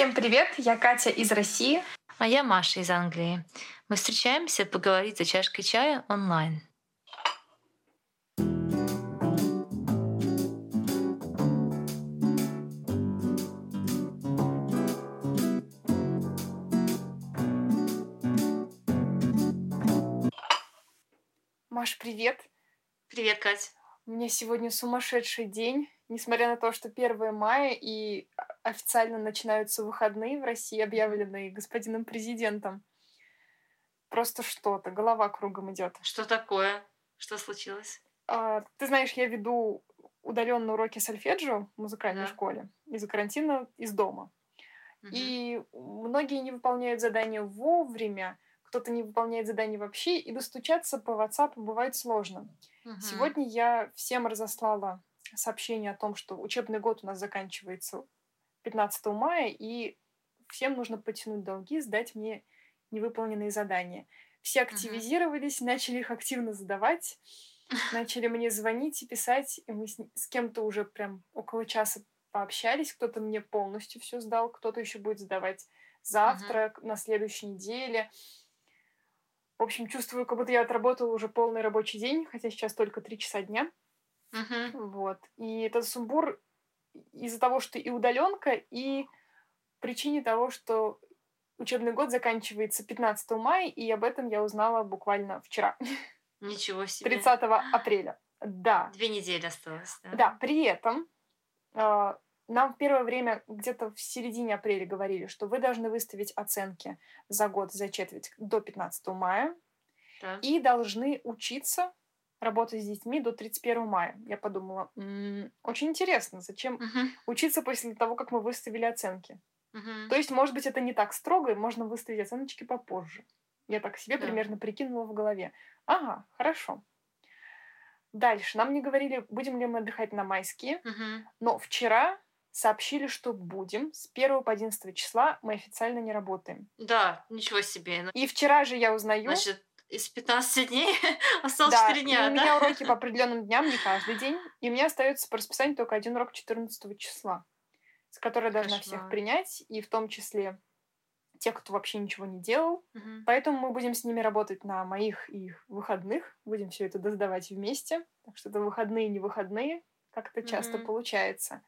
Всем привет, я Катя из России. А я Маша из Англии. Мы встречаемся поговорить за чашкой чая онлайн. Маш, привет. Привет, Катя. У меня сегодня сумасшедший день. Несмотря на то, что 1 мая и официально начинаются выходные в России, объявленные господином президентом. Просто что-то, голова кругом идет. Что такое? Что случилось? А, ты знаешь, я веду удаленные уроки сольфеджио в музыкальной да. школе из-за карантина из дома. Угу. И многие не выполняют задания вовремя, кто-то не выполняет задания вообще, и достучаться по WhatsApp бывает сложно. Угу. Сегодня я всем разослала сообщение о том, что учебный год у нас заканчивается 15 мая, и всем нужно потянуть долги, сдать мне невыполненные задания. Все активизировались, uh-huh. начали их активно задавать, начали мне звонить и писать, и мы с, с кем-то уже прям около часа пообщались, кто-то мне полностью все сдал, кто-то еще будет сдавать завтра, uh-huh. на следующей неделе. В общем, чувствую, как будто я отработала уже полный рабочий день, хотя сейчас только три часа дня. Uh-huh. Вот. И этот сумбур из-за того, что и удаленка, и причине того, что учебный год заканчивается 15 мая, и об этом я узнала буквально вчера. Ничего себе. 30 апреля. Да. Две недели осталось. Да, да при этом э, нам в первое время где-то в середине апреля говорили, что вы должны выставить оценки за год, за четверть до 15 мая. Так. И должны учиться работать с детьми до 31 мая. Я подумала, м-м, очень интересно, зачем uh-huh. учиться после того, как мы выставили оценки. Uh-huh. То есть, может быть, это не так строго, и можно выставить оценочки попозже. Я так себе yeah. примерно прикинула в голове. Ага, хорошо. Дальше. Нам не говорили, будем ли мы отдыхать на майские, uh-huh. но вчера сообщили, что будем. С 1 по 11 числа мы официально не работаем. Да, ничего себе. И вчера же я узнаю... Значит, из 15 дней осталось да, 4 дня, и у меня уроки по определенным дням, не каждый день. И у меня остается по расписанию только один урок 14 числа, с которой я должна всех принять, и в том числе тех, кто вообще ничего не делал. Угу. Поэтому мы будем с ними работать на моих и их выходных. Будем все это доздавать вместе. Так что это выходные, не выходные, как это часто угу. получается.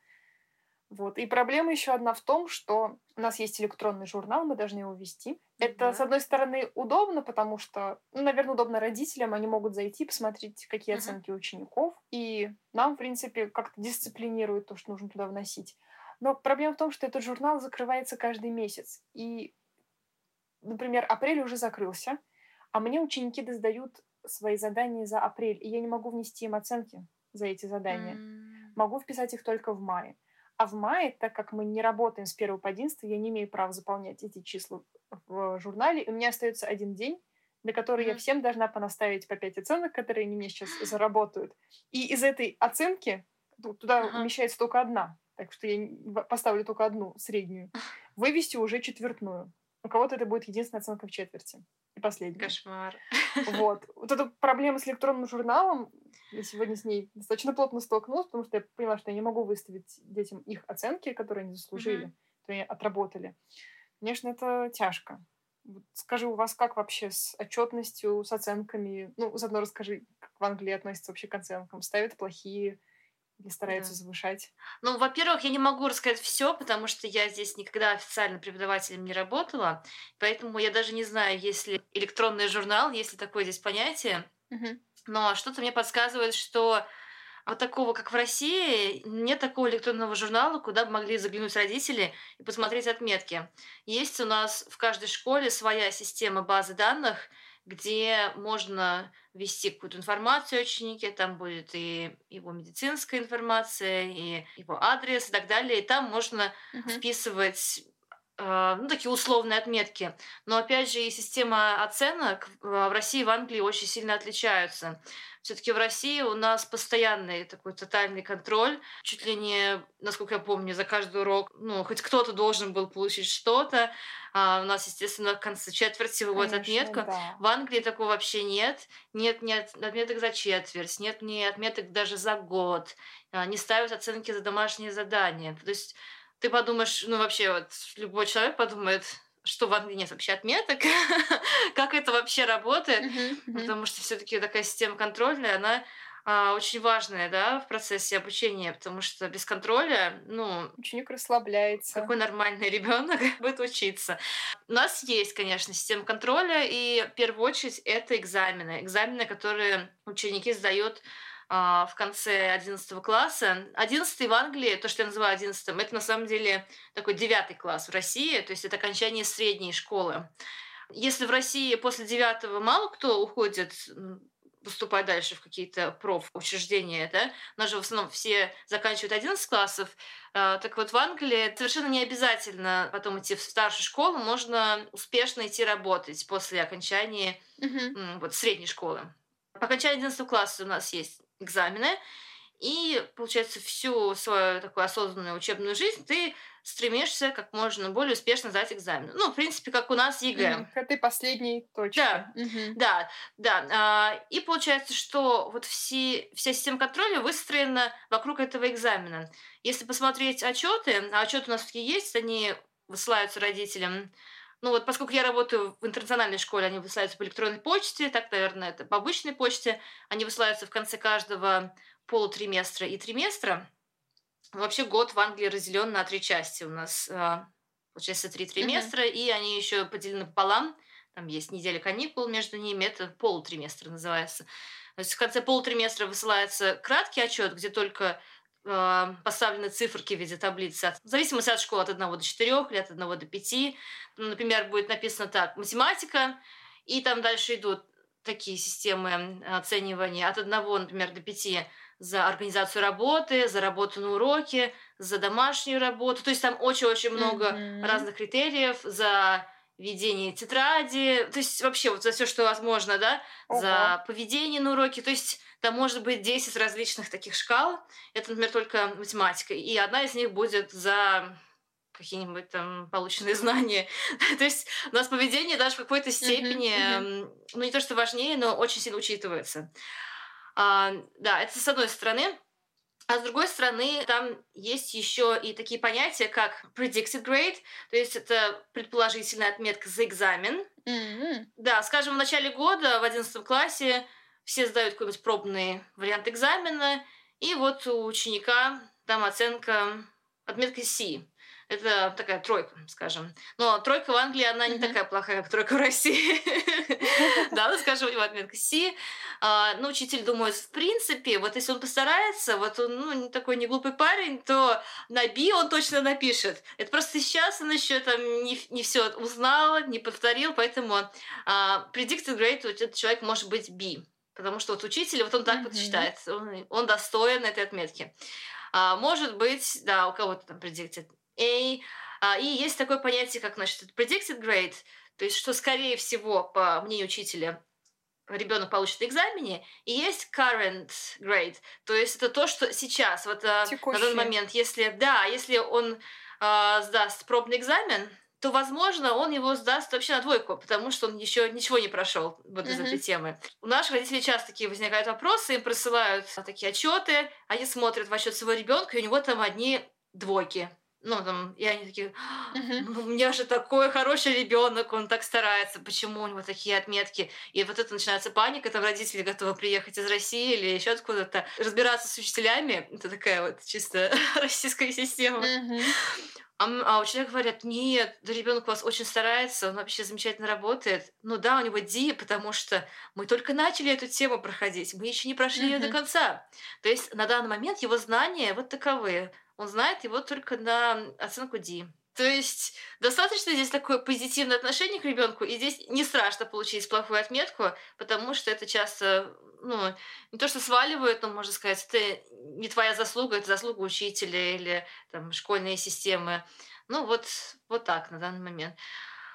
Вот. И проблема еще одна в том, что у нас есть электронный журнал, мы должны его вести. Это, с одной стороны, удобно, потому что, ну, наверное, удобно родителям, они могут зайти, посмотреть, какие uh-huh. оценки учеников, и нам, в принципе, как-то дисциплинирует то, что нужно туда вносить. Но проблема в том, что этот журнал закрывается каждый месяц. И, например, апрель уже закрылся, а мне ученики сдают свои задания за апрель, и я не могу внести им оценки за эти задания. Mm. Могу вписать их только в мае. А в мае, так как мы не работаем с 1 по 11, я не имею права заполнять эти числа в журнале. У меня остается один день, на который mm-hmm. я всем должна понаставить по 5 оценок, которые они мне сейчас заработают. И из этой оценки туда uh-huh. умещается только одна. Так что я поставлю только одну среднюю. Вывести уже четвертную. У кого-то это будет единственная оценка в четверти. И последняя. Кошмар. Вот. Вот эта проблема с электронным журналом, я сегодня с ней достаточно плотно столкнулась, потому что я поняла, что я не могу выставить детям их оценки, которые они заслужили, mm-hmm. которые отработали. Конечно, это тяжко. Вот скажи, у вас как вообще с отчетностью, с оценками? Ну, заодно расскажи, как в Англии относятся вообще к оценкам. Ставят плохие или стараются да. завышать? Ну, во-первых, я не могу рассказать все, потому что я здесь никогда официально преподавателем не работала, поэтому я даже не знаю, есть ли электронный журнал, есть ли такое здесь понятие. Угу. Но что-то мне подсказывает, что вот такого, как в России, нет такого электронного журнала, куда бы могли заглянуть родители и посмотреть отметки. Есть у нас в каждой школе своя система базы данных, где можно ввести какую-то информацию о ученике, там будет и его медицинская информация, и его адрес и так далее, и там можно uh-huh. вписывать ну, такие условные отметки. Но опять же, и система оценок в России и в Англии очень сильно отличаются. Все-таки в России у нас постоянный такой тотальный контроль. Чуть ли не, насколько я помню, за каждый урок, ну, хоть кто-то должен был получить что-то. А у нас, естественно, в конце четверти выводят отметку. Да. В Англии такого вообще нет. Нет ни отметок за четверть, нет ни отметок даже за год. А, не ставят оценки за домашние задания. То есть ты подумаешь, ну вообще вот любой человек подумает, что в Англии нет вообще отметок, как это вообще работает, потому что все-таки такая система контрольная, она а, очень важная, да, в процессе обучения, потому что без контроля, ну... Ученик расслабляется. Какой нормальный ребенок будет учиться. У нас есть, конечно, система контроля, и в первую очередь это экзамены. Экзамены, которые ученики сдают в конце 11 класса. 11 в Англии, то, что я называю 11, это на самом деле такой девятый класс в России, то есть это окончание средней школы. Если в России после девятого мало кто уходит поступать дальше в какие-то профучреждения, да, у нас же в основном все заканчивают 11 классов, а, так вот в Англии совершенно не обязательно потом идти в старшую школу, можно успешно идти работать после окончания mm-hmm. вот, средней школы. По окончании 11 класса у нас есть экзамены, и, получается, всю свою такую осознанную учебную жизнь ты стремишься как можно более успешно сдать экзамен. Ну, в принципе, как у нас ЕГЭ. Mm, к этой последней точке. Да, mm-hmm. да, да. А, и получается, что вот все, вся система контроля выстроена вокруг этого экзамена. Если посмотреть отчеты, а отчеты у нас такие есть, они высылаются родителям. Ну вот, поскольку я работаю в интернациональной школе, они высылаются по электронной почте, так, наверное, это по обычной почте. Они высылаются в конце каждого полутриместра и триместра. Вообще год в Англии разделен на три части. У нас, а, получается, три триместра, mm-hmm. и они еще поделены пополам. Там есть неделя каникул между ними, это полутриместр называется. То есть в конце полутриместра высылается краткий отчет, где только поставлены циферки в виде таблицы. В зависимости от школы от 1 до 4 или от 1 до 5. Например, будет написано так, математика, и там дальше идут такие системы оценивания от 1, например, до 5 за организацию работы, за работу на уроке, за домашнюю работу. То есть там очень-очень много mm-hmm. разных критериев за ведение тетради, то есть вообще вот за все, что возможно, да, uh-huh. за поведение на уроке. То есть там может быть 10 различных таких шкал. Это, например, только математика. И одна из них будет за какие-нибудь там полученные знания. то есть у нас поведение даже в какой-то степени, ну не то что важнее, но очень сильно учитывается. А, да, это с одной стороны. А с другой стороны, там есть еще и такие понятия, как predicted grade, то есть это предположительная отметка за экзамен. Mm-hmm. Да, скажем, в начале года, в 11 классе, все сдают какой-нибудь пробный вариант экзамена, и вот у ученика там оценка отметка C. Это такая тройка, скажем. Но тройка в Англии, она не такая плохая, как тройка в России. Да, ну, скажем, у него отметка Си. А, ну, учитель думает, в принципе, вот если он постарается, вот он, ну, не такой не глупый парень, то на Би он точно напишет. Это просто сейчас он еще там не, не все узнал, не повторил, поэтому uh, predicted grade, этот человек может быть B. Потому что вот учитель, вот он так вот считает, он, он достоин этой отметки. А, может быть, да, у кого-то там predicted A. А, и есть такое понятие, как, значит, predicted grade, то есть, что, скорее всего, по мнению учителя, ребенок получит на экзамене, и есть current grade, то есть это то, что сейчас, вот Текущий. на данный момент, если, да, если он э, сдаст пробный экзамен, то, возможно, он его сдаст вообще на двойку, потому что он еще ничего не прошел вот из этой темы. У наших родителей часто такие возникают вопросы, им присылают такие отчеты, они смотрят в отчет своего ребенка, и у него там одни двойки ну, там, и они такие, у меня же такой хороший ребенок, он так старается, почему у него такие отметки? И вот это начинается паника, там родители готовы приехать из России или еще откуда-то, разбираться с учителями, это такая вот чисто российская система. А, а учителя говорят, нет, ребенок у вас очень старается, он вообще замечательно работает. Ну да, у него Ди, потому что мы только начали эту тему проходить, мы еще не прошли uh-huh. ее до конца. То есть на данный момент его знания вот таковы он знает его только на оценку D. То есть достаточно здесь такое позитивное отношение к ребенку, и здесь не страшно получить плохую отметку, потому что это часто, ну, не то, что сваливают, но можно сказать, это не твоя заслуга, это заслуга учителя или там школьной системы. Ну, вот, вот так на данный момент.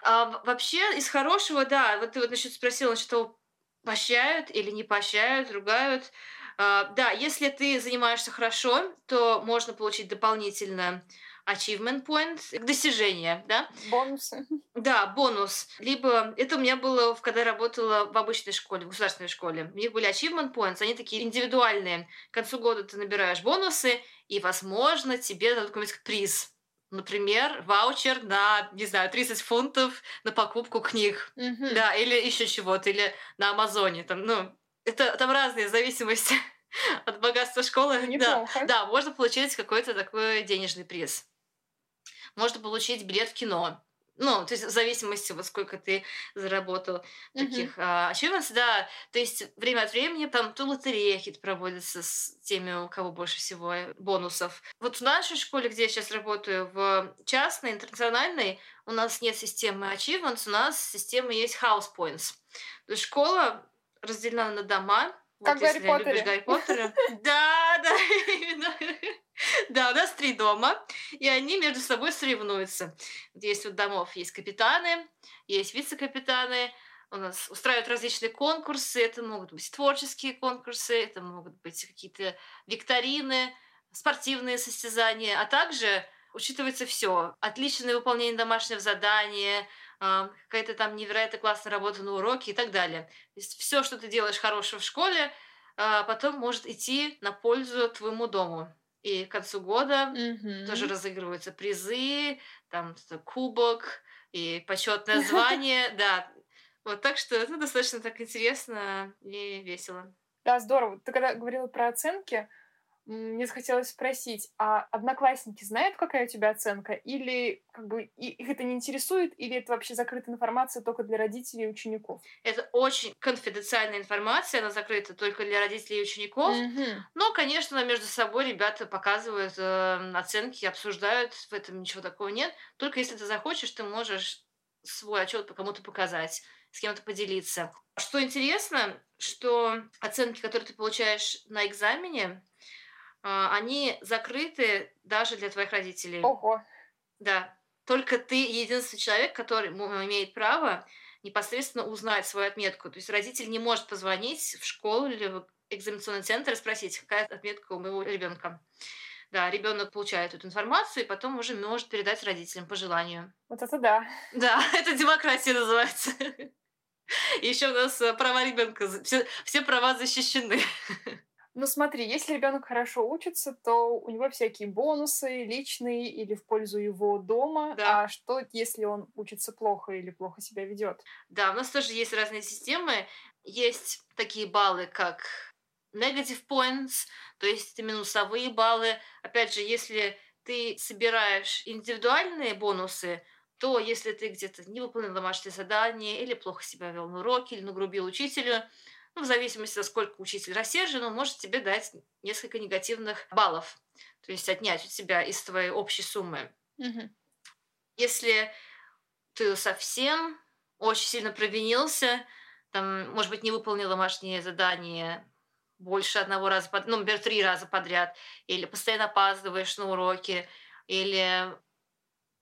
А вообще, из хорошего, да, вот ты вот насчет спросила, того, поощряют или не поощряют, ругают. А, да, если ты занимаешься хорошо, то можно получить дополнительно achievement point, достижение, да? Бонусы. Да, бонус. Либо это у меня было, когда я работала в обычной школе, в государственной школе. У них были achievement points, они такие индивидуальные. К концу года ты набираешь бонусы, и, возможно, тебе дадут какой-нибудь приз Например, ваучер на, не знаю, 30 фунтов на покупку книг. Mm-hmm. Да, или еще чего-то, или на Амазоне. Там, ну, это там разные зависимости от богатства школы. Да, да, можно получить какой-то такой денежный приз. Можно получить билет в кино. Ну, то есть в зависимости, вот сколько ты заработал таких а, achievements, да. То есть время от времени там то лотерея какие-то проводятся с теми, у кого больше всего бонусов. Вот в нашей школе, где я сейчас работаю, в частной, интернациональной, у нас нет системы achievements, у нас система есть house points. То есть школа разделена на дома, как вот, Гарри Поттере. Гарри Поттера. Да, да, именно. Да, у нас три дома, и они между собой соревнуются. Здесь вот домов есть капитаны, есть вице-капитаны, у нас устраивают различные конкурсы, это могут быть творческие конкурсы, это могут быть какие-то викторины, спортивные состязания, а также учитывается все. Отличное выполнение домашнего задания, какая-то там невероятно классная работа на уроке и так далее. Все, что ты делаешь хорошего в школе, а, потом может идти на пользу твоему дому. И к концу года mm-hmm. тоже разыгрываются призы, там кубок и почетное звание, да. Вот так что это достаточно так интересно и весело. Да, здорово. Ты когда говорила про оценки, мне захотелось спросить, а одноклассники знают, какая у тебя оценка? Или как бы их это не интересует, или это вообще закрытая информация только для родителей и учеников? Это очень конфиденциальная информация, она закрыта только для родителей и учеников. Mm-hmm. Но, конечно, между собой ребята показывают э, оценки, обсуждают, в этом ничего такого нет. Только если ты захочешь, ты можешь свой отчет кому-то показать, с кем-то поделиться. Что интересно, что оценки, которые ты получаешь на экзамене, они закрыты даже для твоих родителей. Ого. Да. Только ты единственный человек, который имеет право непосредственно узнать свою отметку. То есть родитель не может позвонить в школу или в экзаменационный центр и спросить, какая отметка у моего ребенка. Да, ребенок получает эту информацию и потом уже может передать родителям по желанию. Вот это да. Да, это демократия называется. Еще у нас э, права ребенка, все, все права защищены. Ну смотри, если ребенок хорошо учится, то у него всякие бонусы личные или в пользу его дома. Да. А что, если он учится плохо или плохо себя ведет? Да, у нас тоже есть разные системы. Есть такие баллы, как negative points, то есть это минусовые баллы. Опять же, если ты собираешь индивидуальные бонусы, то если ты где-то не выполнил домашнее задание или плохо себя вел на уроке или нагрубил учителю, ну, в зависимости сколько учитель рассержен, он может тебе дать несколько негативных баллов, то есть отнять у тебя из твоей общей суммы. Угу. Если ты совсем очень сильно провинился, там, может быть, не выполнил домашнее задание больше одного раза, под... ну, например, три раза подряд, или постоянно опаздываешь на уроки, или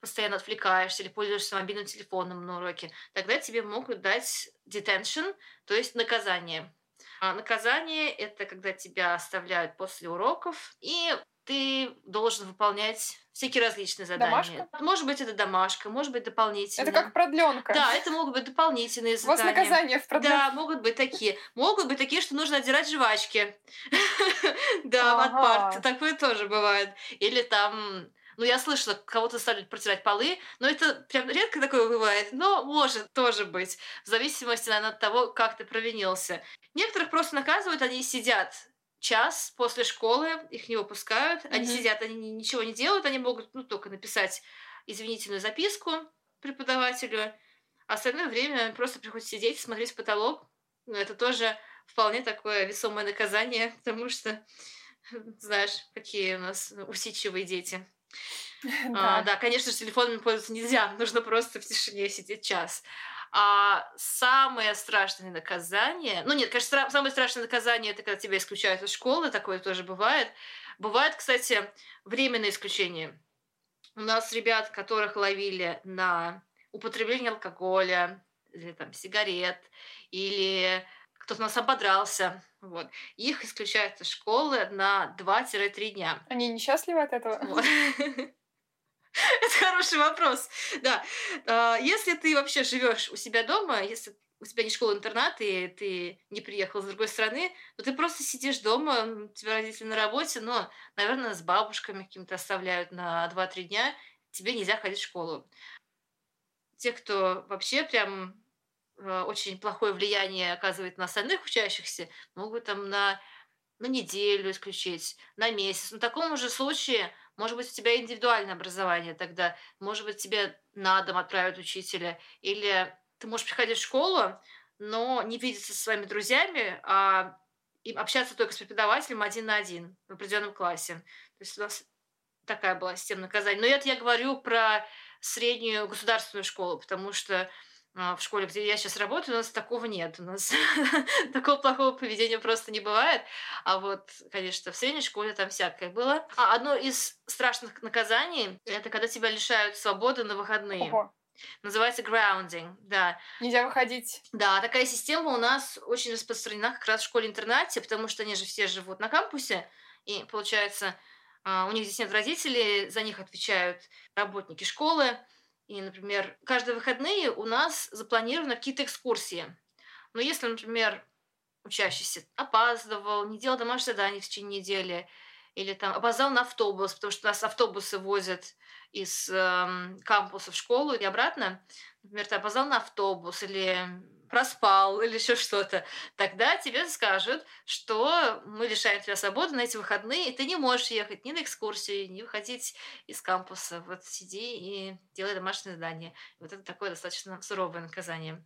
постоянно отвлекаешься или пользуешься мобильным телефоном на уроке, тогда тебе могут дать detention, то есть наказание. А наказание – это когда тебя оставляют после уроков, и ты должен выполнять всякие различные задания. Домашка? Может быть, это домашка, может быть, дополнительные. Это как продленка. Да, это могут быть дополнительные задания. У вас наказания в продленке. Да, могут быть такие. Могут быть такие, что нужно отдирать жвачки. Да, от парт. Такое тоже бывает. Или там ну, я слышала, кого-то стали протирать полы, но это прям редко такое бывает, но может тоже быть, в зависимости, наверное, от того, как ты провинился. Некоторых просто наказывают, они сидят час после школы, их не выпускают, mm-hmm. они сидят, они ничего не делают, они могут, ну, только написать извинительную записку преподавателю, а остальное время просто приходится сидеть, смотреть в потолок. Ну, это тоже вполне такое весомое наказание, потому что знаешь, какие у нас усидчивые дети. Да. А, да, конечно же, телефонами пользоваться нельзя, нужно просто в тишине сидеть час. А самое страшное наказание, ну нет, конечно, самое страшное наказание это когда тебя исключают из школы, такое тоже бывает. Бывает, кстати, временное исключение. У нас ребят, которых ловили на употребление алкоголя, или там сигарет, или кто-то нас ободрался, вот. Их исключают из школы на 2-3 дня. Они несчастливы от этого? Это хороший вопрос. Да. А, если ты вообще живешь у себя дома, если у тебя не школа-интернат, и ты не приехал с другой страны, то ты просто сидишь дома, у тебя родители на работе, но, наверное, с бабушками каким-то оставляют на 2-3 дня, тебе нельзя ходить в школу. Те, кто вообще прям очень плохое влияние оказывает на остальных учащихся, могут там на, на неделю исключить, на месяц. Но в таком же случае, может быть, у тебя индивидуальное образование тогда, может быть, тебе на дом отправят учителя, или ты можешь приходить в школу, но не видеться со своими друзьями, а общаться только с преподавателем один на один в определенном классе. То есть у нас такая была система наказаний. Но это я говорю про среднюю государственную школу, потому что в школе, где я сейчас работаю, у нас такого нет. У нас такого плохого поведения просто не бывает. А вот, конечно, в средней школе там всякое было. А одно из страшных наказаний — это когда тебя лишают свободы на выходные. Ого. Называется grounding, да. Нельзя выходить. Да, такая система у нас очень распространена как раз в школе-интернате, потому что они же все живут на кампусе, и получается, а, у них здесь нет родителей, за них отвечают работники школы. И, например, каждые выходные у нас запланированы какие-то экскурсии. Но если, например, учащийся опаздывал, не делал домашнее задание в течение недели, или там опоздал на автобус, потому что нас автобусы возят из э, кампуса в школу и обратно, например, ты опоздал на автобус или проспал или еще что-то, тогда тебе скажут, что мы лишаем тебя свободы на эти выходные, и ты не можешь ехать ни на экскурсии, ни выходить из кампуса. Вот сиди и делай домашнее задание. Вот это такое достаточно суровое наказание.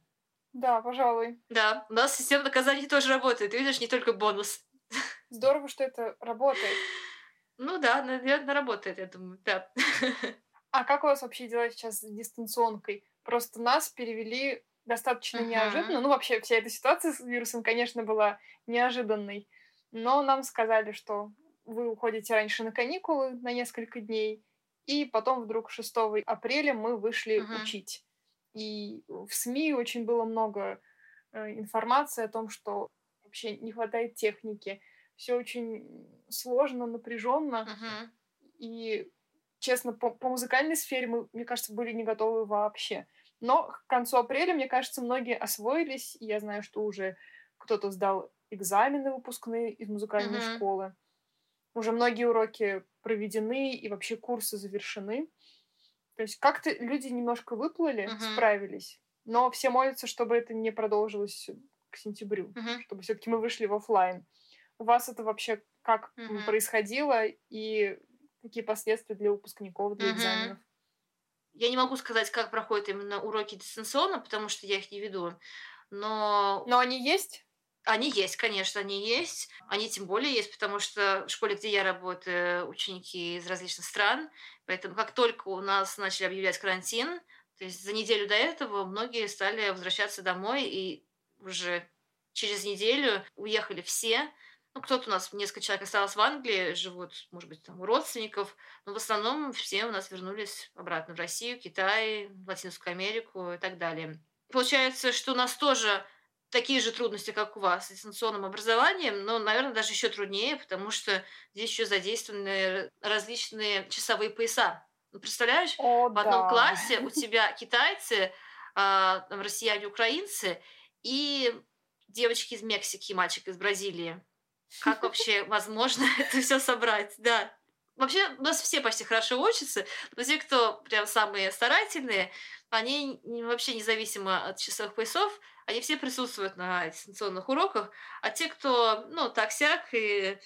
Да, пожалуй. Да, у нас система наказаний тоже работает. Ты видишь, не только бонус. Здорово, что это работает. Ну да, наверное, работает, я думаю, да. А как у вас вообще дела сейчас с дистанционкой? Просто нас перевели достаточно uh-huh. неожиданно. Ну, вообще, вся эта ситуация с вирусом, конечно, была неожиданной. Но нам сказали, что вы уходите раньше на каникулы на несколько дней, и потом вдруг 6 апреля мы вышли uh-huh. учить. И в СМИ очень было много э, информации о том, что вообще не хватает техники. Все очень сложно, напряженно. Uh-huh. И, честно, по, по музыкальной сфере мы, мне кажется, были не готовы вообще. Но к концу апреля, мне кажется, многие освоились. И я знаю, что уже кто-то сдал экзамены выпускные из музыкальной uh-huh. школы. Уже многие уроки проведены и вообще курсы завершены. То есть как-то люди немножко выплыли, uh-huh. справились. Но все молятся, чтобы это не продолжилось к сентябрю, uh-huh. чтобы все-таки мы вышли в офлайн. У вас это вообще как uh-huh. происходило и какие последствия для выпускников, для uh-huh. экзаменов? Я не могу сказать, как проходят именно уроки дистанционно, потому что я их не веду. Но... Но они есть? Они есть, конечно, они есть. Они тем более есть, потому что в школе, где я работаю, ученики из различных стран. Поэтому как только у нас начали объявлять карантин, то есть за неделю до этого многие стали возвращаться домой, и уже через неделю уехали все. Ну, кто-то у нас, несколько человек осталось в Англии, живут, может быть, там у родственников, но в основном все у нас вернулись обратно в Россию, Китай, Латинскую Америку и так далее. Получается, что у нас тоже такие же трудности, как у вас с дистанционным образованием, но, наверное, даже еще труднее, потому что здесь еще задействованы различные часовые пояса. Ну, представляешь, О, в одном да. классе у тебя китайцы, а, россияне, украинцы и девочки из Мексики, мальчик из Бразилии. Как вообще возможно это все собрать? Да. Вообще, у нас все почти хорошо учатся, но те, кто прям самые старательные, они вообще независимо от часовых поясов, они все присутствуют на дистанционных уроках, а те, кто, ну, так-сяк, и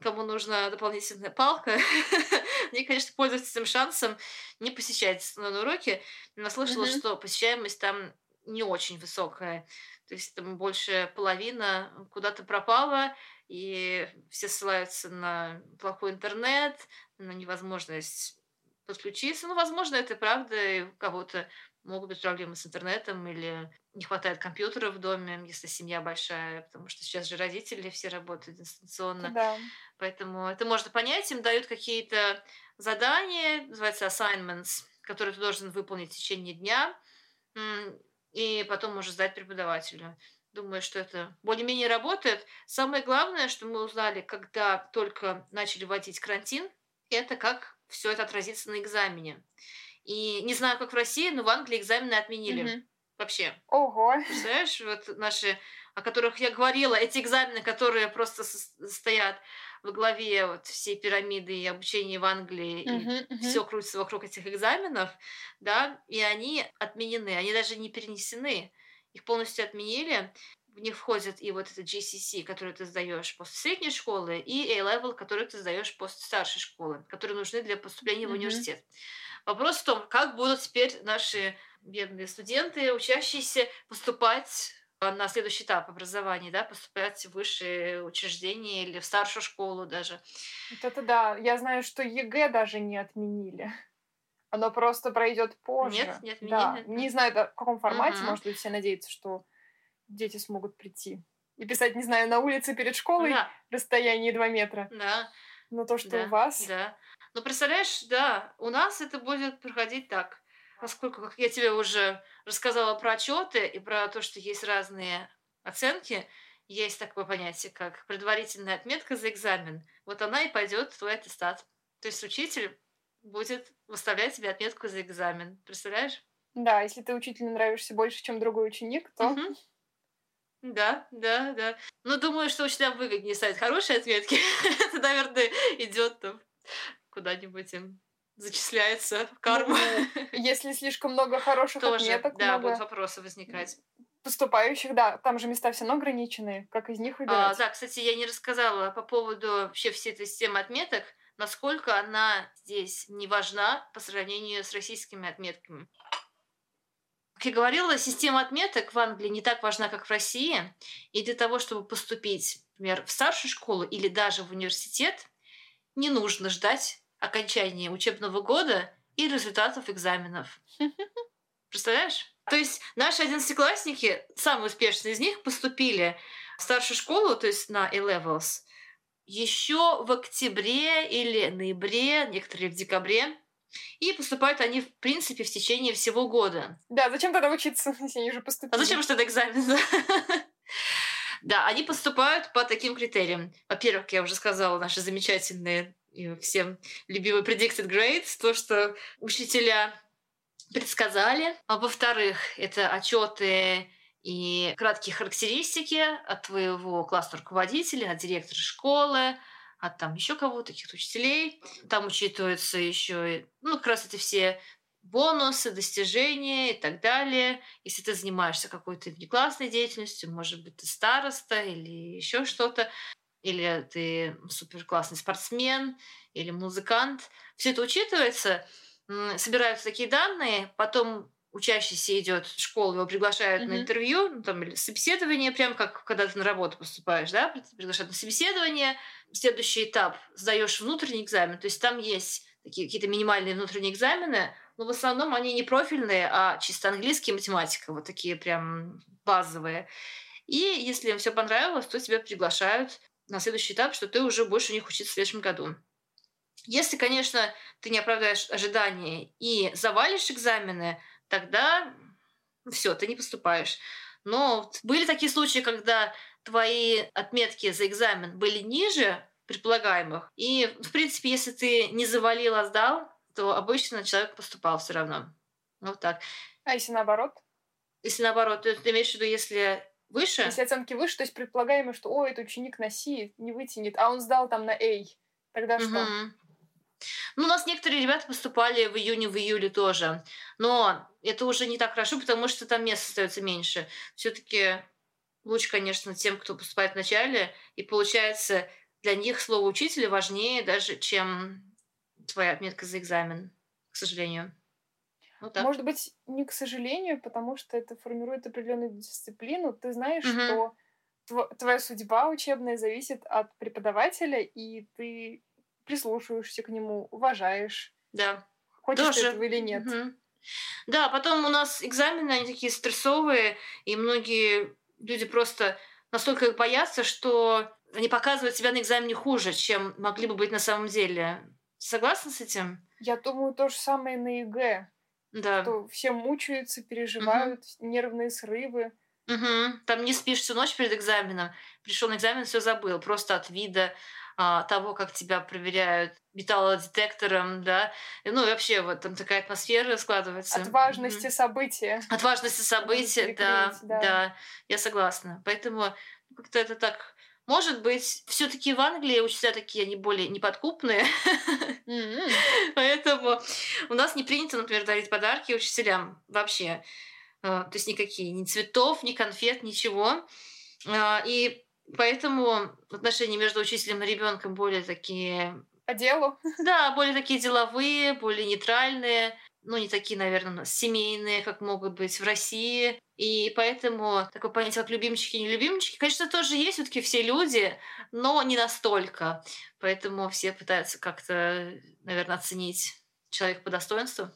кому нужна дополнительная палка, они, конечно, пользуются этим шансом не посещать дистанционные уроки. Но слышала, mm-hmm. что посещаемость там не очень высокая. То есть там больше половина куда-то пропала, и все ссылаются на плохой интернет, на невозможность подключиться. Ну, возможно, это правда, и у кого-то могут быть проблемы с интернетом или не хватает компьютера в доме, если семья большая, потому что сейчас же родители все работают дистанционно. Да. Поэтому это можно понять. Им дают какие-то задания, называется assignments, которые ты должен выполнить в течение дня и потом можешь сдать преподавателю. Думаю, что это более-менее работает. Самое главное, что мы узнали, когда только начали вводить карантин, это как все это отразится на экзамене. И не знаю, как в России, но в Англии экзамены отменили. Mm-hmm. Вообще. Ого. Представляешь, вот наши, о которых я говорила, эти экзамены, которые просто стоят, во главе вот всей пирамиды и обучения в Англии, uh-huh, и uh-huh. все крутится вокруг этих экзаменов, да, и они отменены, они даже не перенесены, их полностью отменили, в них входит и вот это GCC, который ты сдаешь после средней школы, и A-level, который ты сдаешь после старшей школы, которые нужны для поступления mm-hmm. в университет. Вопрос в том, как будут теперь наши бедные студенты, учащиеся, поступать на следующий этап образования, да, поступать в высшие учреждения или в старшую школу даже. Вот это да. Я знаю, что ЕГЭ даже не отменили. Оно просто пройдет позже. Нет, не отменили. Да. Не знаю, в каком формате, угу. может быть, все надеются, что дети смогут прийти. И писать, не знаю, на улице перед школой да. расстояние 2 метра. Да. Но то, что да. у вас... Да. Ну, представляешь, да, у нас это будет проходить так. Поскольку, как я тебе уже рассказала про отчеты и про то, что есть разные оценки, есть такое понятие, как предварительная отметка за экзамен. Вот она и пойдет в твой аттестат. То есть учитель будет выставлять тебе отметку за экзамен. Представляешь? Да, если ты учителю нравишься больше, чем другой ученик, то... Угу. Да, да, да. Ну, думаю, что учителям выгоднее ставить хорошие отметки. Это, наверное, идет там куда-нибудь им зачисляется в карму. Ну, если слишком много хороших Тоже, отметок, да, много... будут вопросы возникать. Поступающих, да, там же места все равно ограничены, как из них а, выбирать. А, да, кстати, я не рассказала по поводу вообще всей этой системы отметок, насколько она здесь не важна по сравнению с российскими отметками. Как я говорила, система отметок в Англии не так важна, как в России. И для того, чтобы поступить, например, в старшую школу или даже в университет, не нужно ждать окончания учебного года и результатов экзаменов. Представляешь? То есть наши одиннадцатиклассники, самые успешные из них, поступили в старшую школу, то есть на A-Levels, еще в октябре или ноябре, некоторые в декабре и поступают они, в принципе, в течение всего года. Да, зачем тогда учиться, если они уже поступили? А зачем что-то экзамен? Да, они поступают по таким критериям. Во-первых, я уже сказала, наши замечательные и всем любимые predicted grades, то, что учителя предсказали. А во-вторых, это отчеты и краткие характеристики от твоего классного руководителя, от директора школы, от там еще кого-то, каких-то учителей. Там учитываются еще, ну, как раз эти все бонусы, достижения и так далее. Если ты занимаешься какой-то внеклассной деятельностью, может быть, ты староста или еще что-то, или ты супер классный спортсмен или музыкант. Все это учитывается, собираются такие данные, потом учащийся идет в школу, его приглашают mm-hmm. на интервью, ну, там, или собеседование, прям как когда ты на работу поступаешь, да, приглашают на собеседование, следующий этап сдаешь внутренний экзамен, то есть там есть такие какие-то минимальные внутренние экзамены, но в основном они не профильные, а чисто английский и математика, вот такие прям базовые. И если им все понравилось, то тебя приглашают на следующий этап, что ты уже больше у них учиться в следующем году. Если, конечно, ты не оправдаешь ожидания и завалишь экзамены, тогда все, ты не поступаешь. Но были такие случаи, когда твои отметки за экзамен были ниже предполагаемых. И, в принципе, если ты не завалил, а сдал, то обычно человек поступал все равно. Вот так. А если наоборот? Если наоборот, то ты имеешь в виду, если выше? Если оценки выше, то есть предполагаемо, что, о, это ученик на C не вытянет, а он сдал там на A. Тогда угу. что? Ну, у нас некоторые ребята поступали в июне, в июле тоже. Но это уже не так хорошо, потому что там мест остается меньше. Все-таки лучше, конечно, тем, кто поступает в начале. И получается, для них слово учителя важнее даже, чем твоя отметка за экзамен, к сожалению. Вот так. Может быть, не к сожалению, потому что это формирует определенную дисциплину. Ты знаешь, угу. что твоя судьба учебная зависит от преподавателя, и ты прислушиваешься к нему, уважаешь. Да. Хочешь Тоже. ты этого или нет. Угу. Да, потом у нас экзамены, они такие стрессовые, и многие люди просто настолько их боятся, что они показывают себя на экзамене хуже, чем могли бы быть на самом деле. Согласна с этим? Я думаю, то же самое на ЕГЭ. Да. Что все мучаются, переживают, угу. нервные срывы. Угу. Там не спишь всю ночь перед экзаменом. Пришел на экзамен, все забыл. Просто от вида а, того, как тебя проверяют металлодетектором, да, ну и вообще вот там такая атмосфера складывается. От важности mm-hmm. события. От важности события, да, да, да, я согласна. Поэтому как-то это так может быть, все-таки в Англии учителя такие, они более неподкупные. Поэтому у нас не принято, например, дарить подарки учителям вообще. А, то есть никакие, ни цветов, ни конфет, ничего. А, и поэтому отношения между учителем и ребенком более такие... По делу? Да, более такие деловые, более нейтральные ну, не такие, наверное, семейные, как могут быть в России. И поэтому такое понятие, как любимчики и нелюбимчики, конечно, тоже есть все таки все люди, но не настолько. Поэтому все пытаются как-то, наверное, оценить человека по достоинству.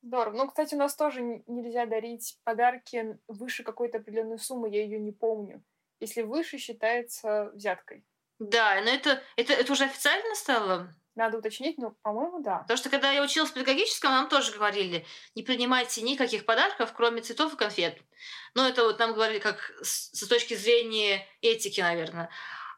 Здорово. Ну, кстати, у нас тоже нельзя дарить подарки выше какой-то определенной суммы, я ее не помню. Если выше, считается взяткой. Да, но это, это, это уже официально стало? Надо уточнить, но, по-моему, да. Потому что, когда я училась в педагогическом, нам тоже говорили, не принимайте никаких подарков, кроме цветов и конфет. Ну, это вот нам говорили как с, с точки зрения этики, наверное.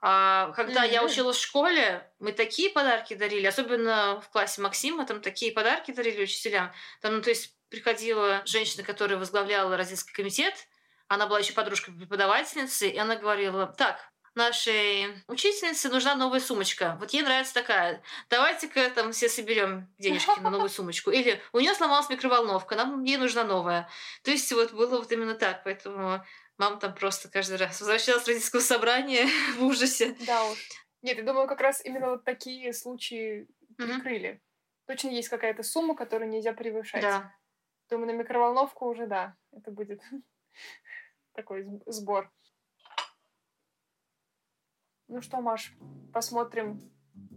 А когда mm-hmm. я училась в школе, мы такие подарки дарили, особенно в классе Максима, там такие подарки дарили учителям. Там, ну, то есть приходила женщина, которая возглавляла родительский комитет, она была еще подружкой преподавательницы, и она говорила, так, нашей учительнице нужна новая сумочка. Вот ей нравится такая. Давайте-ка там все соберем денежки на новую сумочку. Или у нее сломалась микроволновка, нам ей нужна новая. То есть вот было вот именно так. Поэтому мама там просто каждый раз возвращалась с родительского собрания в ужасе. Да уж. Нет, я думаю, как раз именно вот такие случаи прикрыли. Mm-hmm. Точно есть какая-то сумма, которую нельзя превышать. Да. Думаю, на микроволновку уже да, это будет такой сбор. Ну что, Маш, посмотрим,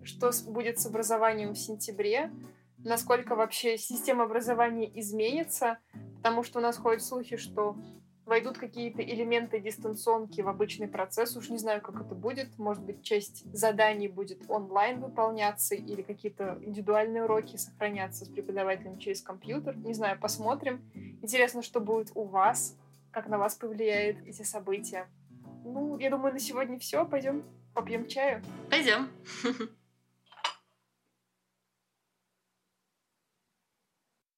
что будет с образованием в сентябре, насколько вообще система образования изменится, потому что у нас ходят слухи, что войдут какие-то элементы дистанционки в обычный процесс. Уж не знаю, как это будет. Может быть, часть заданий будет онлайн выполняться или какие-то индивидуальные уроки сохранятся с преподавателем через компьютер. Не знаю, посмотрим. Интересно, что будет у вас, как на вас повлияют эти события. Ну, я думаю, на сегодня все. Пойдем попьем чаю. Пойдем.